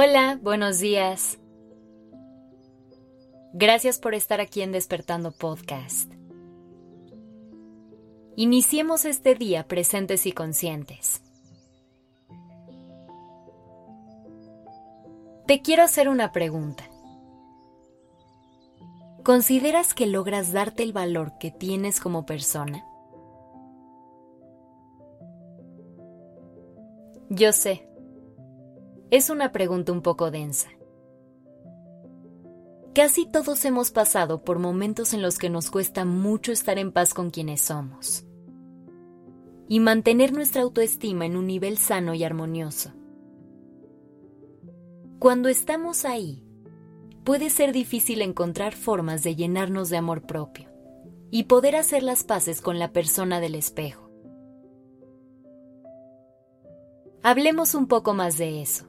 Hola, buenos días. Gracias por estar aquí en Despertando Podcast. Iniciemos este día presentes y conscientes. Te quiero hacer una pregunta. ¿Consideras que logras darte el valor que tienes como persona? Yo sé, es una pregunta un poco densa. Casi todos hemos pasado por momentos en los que nos cuesta mucho estar en paz con quienes somos y mantener nuestra autoestima en un nivel sano y armonioso. Cuando estamos ahí, puede ser difícil encontrar formas de llenarnos de amor propio y poder hacer las paces con la persona del espejo. Hablemos un poco más de eso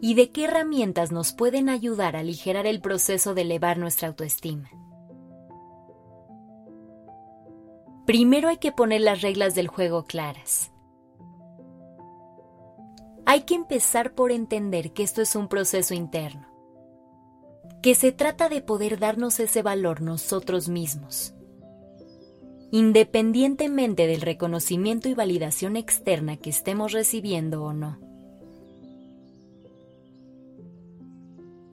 y de qué herramientas nos pueden ayudar a aligerar el proceso de elevar nuestra autoestima. Primero hay que poner las reglas del juego claras. Hay que empezar por entender que esto es un proceso interno, que se trata de poder darnos ese valor nosotros mismos, independientemente del reconocimiento y validación externa que estemos recibiendo o no.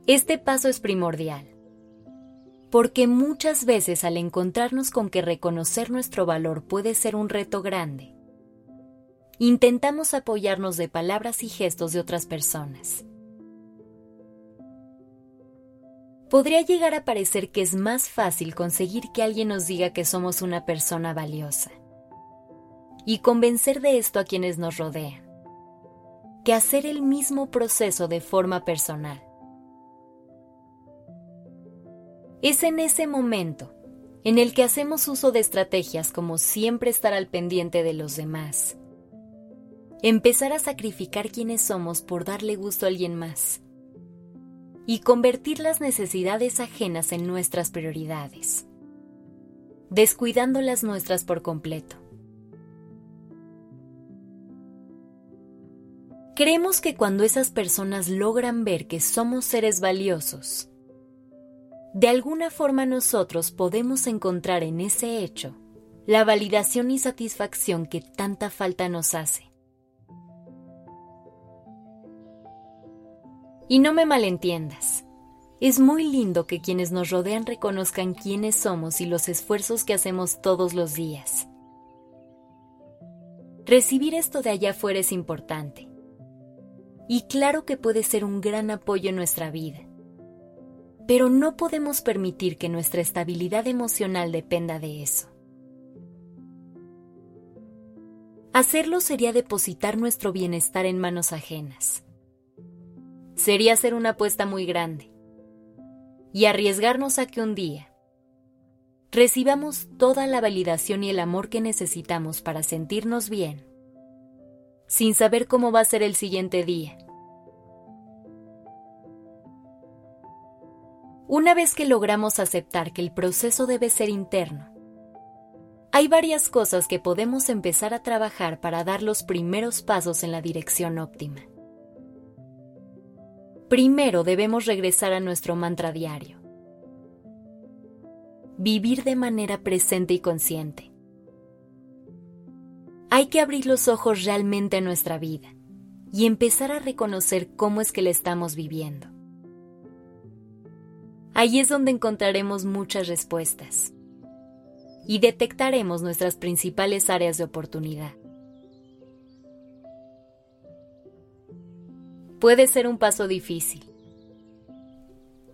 Este paso es primordial, porque muchas veces al encontrarnos con que reconocer nuestro valor puede ser un reto grande, intentamos apoyarnos de palabras y gestos de otras personas. Podría llegar a parecer que es más fácil conseguir que alguien nos diga que somos una persona valiosa y convencer de esto a quienes nos rodean, que hacer el mismo proceso de forma personal. Es en ese momento en el que hacemos uso de estrategias como siempre estar al pendiente de los demás, empezar a sacrificar quienes somos por darle gusto a alguien más. Y convertir las necesidades ajenas en nuestras prioridades, descuidando las nuestras por completo. Creemos que cuando esas personas logran ver que somos seres valiosos, de alguna forma nosotros podemos encontrar en ese hecho la validación y satisfacción que tanta falta nos hace. Y no me malentiendas, es muy lindo que quienes nos rodean reconozcan quiénes somos y los esfuerzos que hacemos todos los días. Recibir esto de allá afuera es importante. Y claro que puede ser un gran apoyo en nuestra vida pero no podemos permitir que nuestra estabilidad emocional dependa de eso. Hacerlo sería depositar nuestro bienestar en manos ajenas. Sería hacer una apuesta muy grande y arriesgarnos a que un día recibamos toda la validación y el amor que necesitamos para sentirnos bien, sin saber cómo va a ser el siguiente día Una vez que logramos aceptar que el proceso debe ser interno, hay varias cosas que podemos empezar a trabajar para dar los primeros pasos en la dirección óptima. Primero debemos regresar a nuestro mantra diario. Vivir de manera presente y consciente. Hay que abrir los ojos realmente a nuestra vida y empezar a reconocer cómo es que la estamos viviendo. Ahí es donde encontraremos muchas respuestas y detectaremos nuestras principales áreas de oportunidad. Puede ser un paso difícil,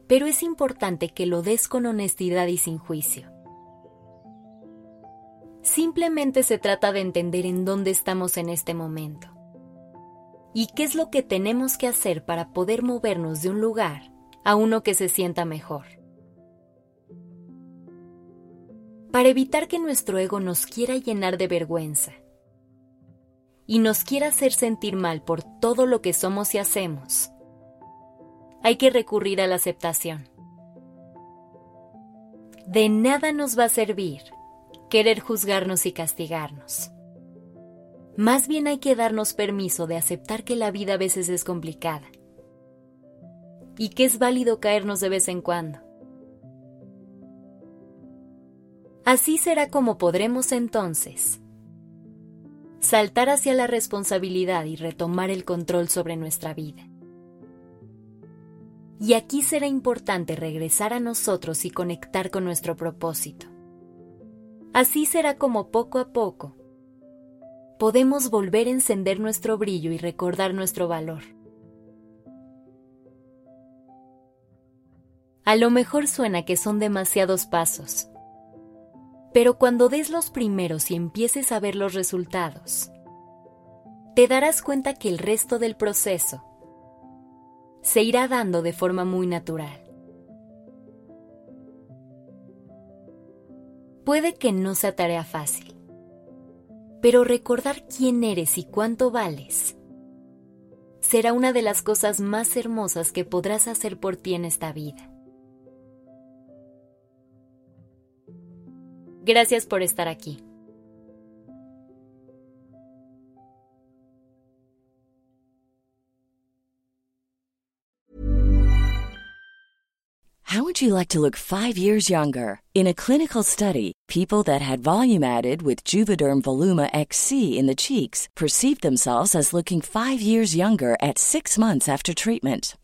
pero es importante que lo des con honestidad y sin juicio. Simplemente se trata de entender en dónde estamos en este momento y qué es lo que tenemos que hacer para poder movernos de un lugar a uno que se sienta mejor. Para evitar que nuestro ego nos quiera llenar de vergüenza y nos quiera hacer sentir mal por todo lo que somos y hacemos, hay que recurrir a la aceptación. De nada nos va a servir querer juzgarnos y castigarnos. Más bien hay que darnos permiso de aceptar que la vida a veces es complicada y que es válido caernos de vez en cuando. Así será como podremos entonces saltar hacia la responsabilidad y retomar el control sobre nuestra vida. Y aquí será importante regresar a nosotros y conectar con nuestro propósito. Así será como poco a poco podemos volver a encender nuestro brillo y recordar nuestro valor. A lo mejor suena que son demasiados pasos, pero cuando des los primeros y empieces a ver los resultados, te darás cuenta que el resto del proceso se irá dando de forma muy natural. Puede que no sea tarea fácil, pero recordar quién eres y cuánto vales será una de las cosas más hermosas que podrás hacer por ti en esta vida. Gracias por estar aquí. How would you like to look five years younger? In a clinical study, people that had volume added with Juvederm Voluma XC in the cheeks perceived themselves as looking five years younger at six months after treatment.